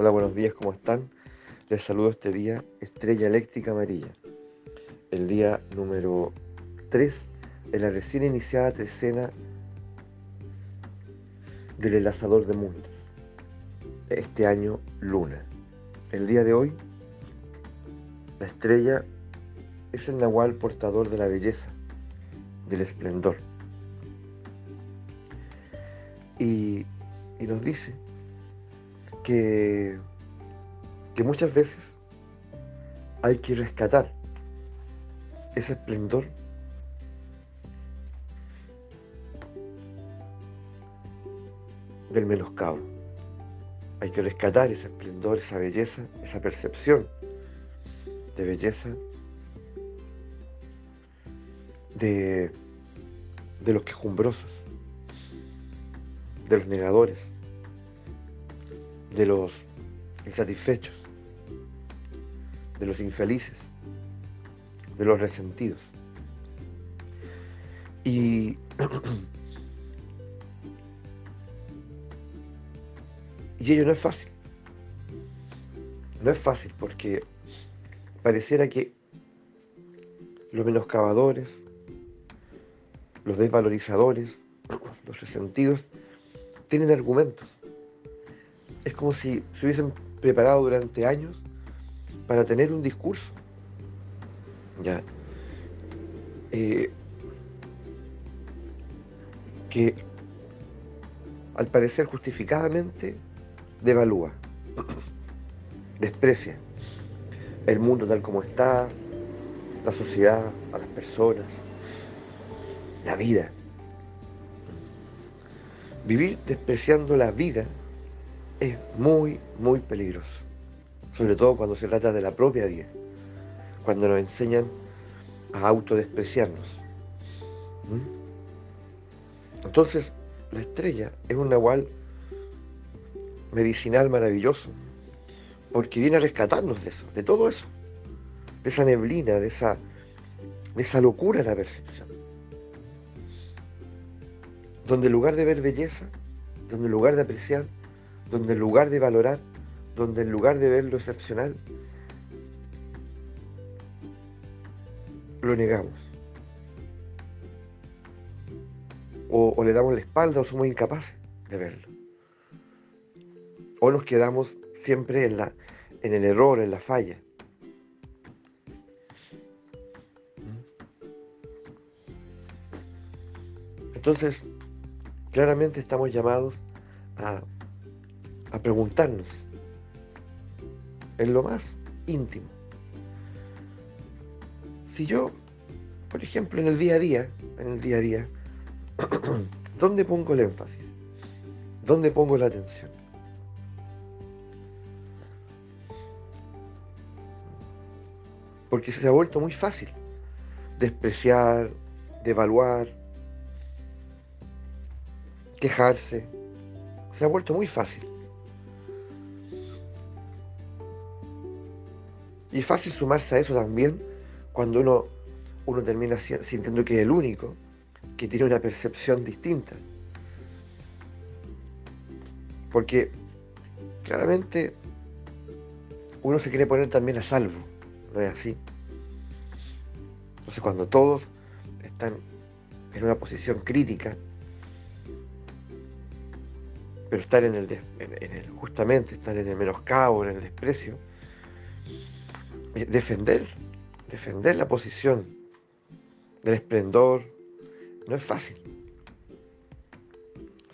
Hola, buenos días, ¿cómo están? Les saludo este día, Estrella Eléctrica Amarilla. El día número 3 de la recién iniciada trecena del enlazador de mundos. Este año, Luna. El día de hoy, la estrella es el nahual portador de la belleza, del esplendor. Y, y nos dice que, que muchas veces hay que rescatar ese esplendor del menoscabo. Hay que rescatar ese esplendor, esa belleza, esa percepción de belleza de, de los quejumbrosos, de los negadores, de los insatisfechos, de los infelices, de los resentidos. Y Y ello no es fácil. No es fácil porque pareciera que los menoscabadores, los desvalorizadores, los resentidos, tienen argumentos. Es como si se hubiesen preparado durante años para tener un discurso. Ya. Eh, que al parecer justificadamente devalúa, desprecia el mundo tal como está, la sociedad, a las personas, la vida. Vivir despreciando la vida es muy, muy peligroso, sobre todo cuando se trata de la propia vida, cuando nos enseñan a autodespreciarnos. ¿Mm? Entonces, la estrella es un nahual medicinal maravilloso, porque viene a rescatarnos de eso, de todo eso, de esa neblina, de esa, de esa locura de la percepción. Donde en lugar de ver belleza, donde en lugar de apreciar, donde en lugar de valorar, donde en lugar de ver lo excepcional, lo negamos. O, o le damos la espalda o somos incapaces de verlo o nos quedamos siempre en, la, en el error, en la falla. Entonces, claramente estamos llamados a, a preguntarnos en lo más íntimo. Si yo, por ejemplo, en el día a día, en el día a día, ¿dónde pongo el énfasis? ¿Dónde pongo la atención? porque se ha vuelto muy fácil despreciar, devaluar, quejarse. Se ha vuelto muy fácil. Y es fácil sumarse a eso también cuando uno, uno termina sintiendo que es el único, que tiene una percepción distinta. Porque claramente uno se quiere poner también a salvo no es así. Entonces cuando todos están en una posición crítica, pero estar en el, en, el justamente, estar en el menoscabo, en el desprecio, defender, defender la posición del esplendor, no es fácil.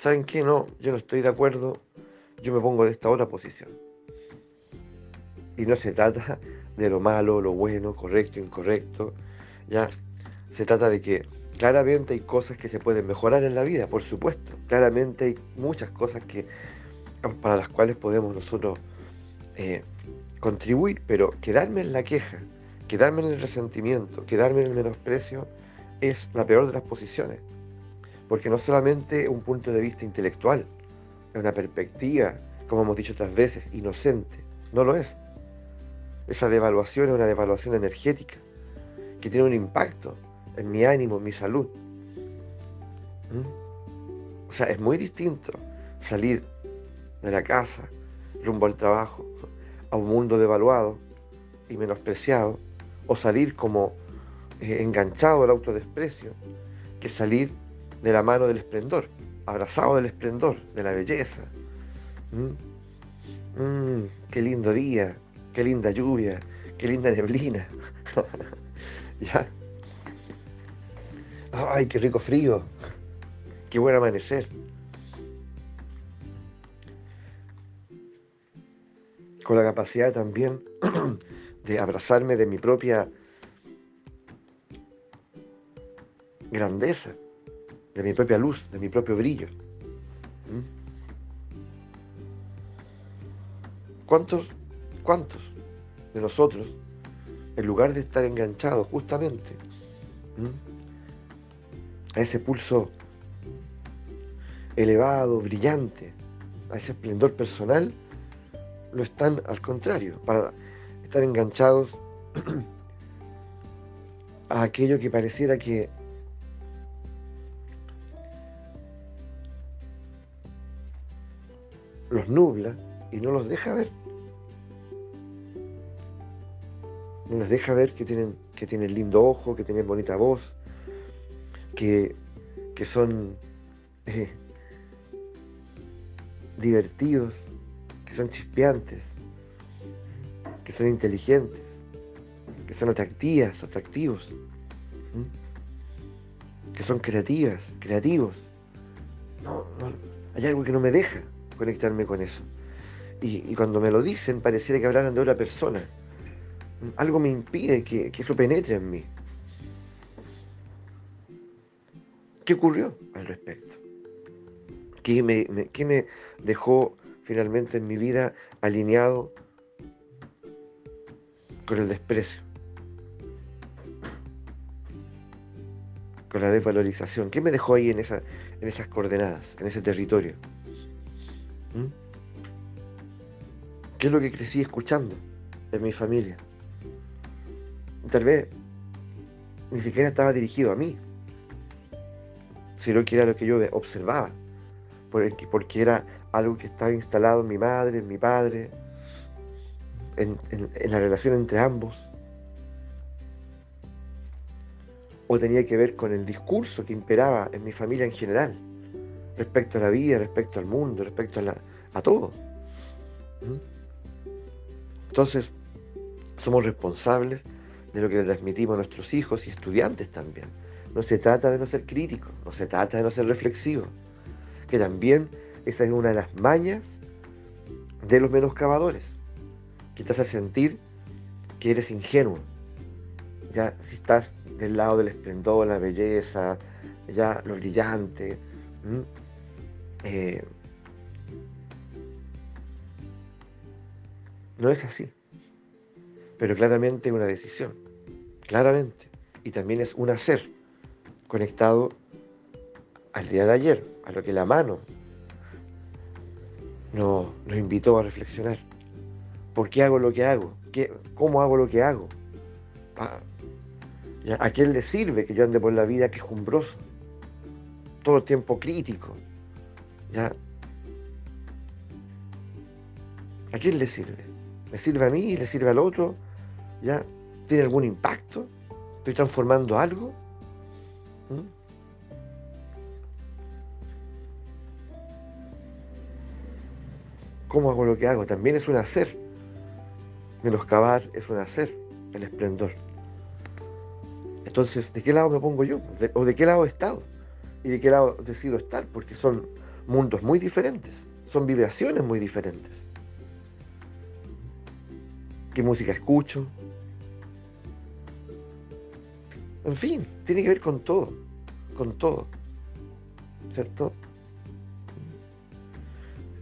¿Saben qué? No, yo no estoy de acuerdo, yo me pongo de esta otra posición. Y no se trata de lo malo, lo bueno, correcto, incorrecto. Ya se trata de que claramente hay cosas que se pueden mejorar en la vida, por supuesto. Claramente hay muchas cosas que para las cuales podemos nosotros eh, contribuir, pero quedarme en la queja, quedarme en el resentimiento, quedarme en el menosprecio es la peor de las posiciones. Porque no solamente un punto de vista intelectual, es una perspectiva, como hemos dicho otras veces, inocente. No lo es. Esa devaluación es una devaluación energética que tiene un impacto en mi ánimo, en mi salud. ¿Mm? O sea, es muy distinto salir de la casa rumbo al trabajo, a un mundo devaluado y menospreciado, o salir como eh, enganchado al autodesprecio, que salir de la mano del esplendor, abrazado del esplendor, de la belleza. ¿Mm? Mm, qué lindo día, qué linda lluvia, qué linda neblina. ¿Ya? Ay, qué rico frío, qué buen amanecer. Con la capacidad también de abrazarme de mi propia grandeza, de mi propia luz, de mi propio brillo. ¿Mm? ¿Cuántos, cuántos de nosotros, en lugar de estar enganchados justamente a ese pulso elevado, brillante, a ese esplendor personal, lo están al contrario, para estar enganchados a aquello que pareciera que los nubla y no los deja ver. No les deja ver que tienen, que tienen lindo ojo, que tienen bonita voz, que, que son eh, divertidos, son chispeantes, que son inteligentes, que son atractivas, atractivos, que son creativas, creativos. No, no, hay algo que no me deja conectarme con eso. Y, cuando me lo dicen, pareciera que hablaran de otra persona. Algo me impide que, eso penetre en mí. ¿Qué ocurrió al respecto? ¿Qué me, ¿Qué me, dejó finalmente en mi vida alineado con el desprecio? Con la desvalorización. ¿Qué me dejó ahí en, esa, en esas coordenadas, en ese territorio? ¿Mm? ¿Qué es lo que crecí escuchando en mi familia? Tal vez ni siquiera estaba dirigido a mí, sino que era lo que yo observaba, porque era algo que estaba instalado en mi madre, en mi padre, en, en la relación entre ambos. O tenía que ver con el discurso que imperaba en mi familia en general respecto a la vida, respecto al mundo, respecto a, todo. ¿Mm? Entonces, somos responsables de lo que transmitimos a nuestros hijos y estudiantes también. No se trata de no ser crítico, no se trata de no ser reflexivo, que también esa es una de las mañas de los menoscabadores, que te hace sentir que eres ingenuo. Ya si estás del lado del esplendor, la belleza, ya lo brillante, eh, no es así. Pero claramente es una decisión. Claramente. Y también es un hacer conectado al día de ayer, a lo que la mano nos, nos invitó a reflexionar. ¿Por qué hago lo que hago? ¿Qué, ¿Cómo hago lo que hago? Ah, ¿A quién le sirve que yo ande por la vida quejumbroso? Todo el tiempo crítico, ¿Ya? ¿A quién le sirve? ¿Me sirve a mí? ¿Le sirve al otro? ¿Ya? ¿Tiene algún impacto? ¿Estoy transformando algo? ¿Mm? ¿Cómo hago lo que hago? También es un hacer. Menoscabar es un hacer, el esplendor. Entonces, ¿de qué lado me pongo yo? ¿O de qué lado he estado? ¿Y de qué lado decido estar? Porque son mundos muy diferentes, son vibraciones muy diferentes. ¿Qué música escucho? En fin, tiene que ver con todo, con todo. ¿Cierto?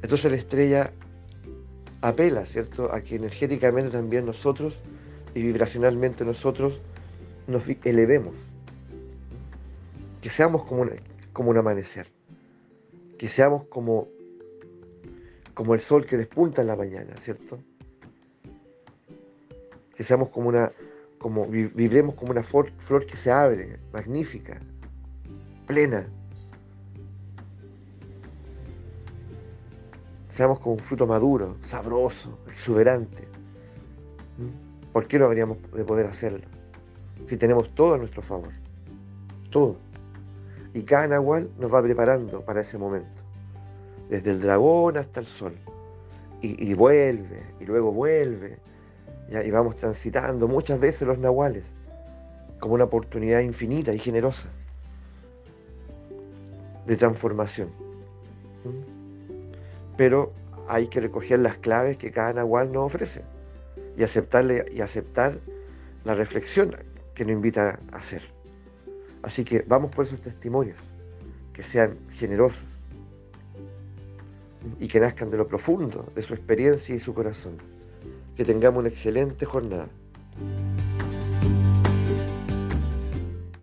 Entonces la estrella apela, ¿cierto?, a que energéticamente también nosotros y vibracionalmente nosotros nos elevemos, que seamos como como un amanecer que seamos como, como el sol que despunta en la mañana, ¿cierto? Que seamos como una, como vibremos como una flor que se abre, magnífica, plena. Seamos como un fruto maduro, sabroso, exuberante. ¿Mm? ¿Por qué no habríamos de poder hacerlo? Si tenemos todo a nuestro favor. Todo. Y cada Nahual nos va preparando para ese momento. Desde el dragón hasta el sol. Y, vuelve, y luego vuelve. Y vamos transitando muchas veces los Nahuales como una oportunidad infinita y generosa de transformación. Pero hay que recoger las claves que cada Nahual nos ofrece y aceptarle y aceptar la reflexión que nos invita a hacer. Así que vamos por esos testimonios, que sean generosos y que nazcan de lo profundo de su experiencia y su corazón. Que tengamos una excelente jornada.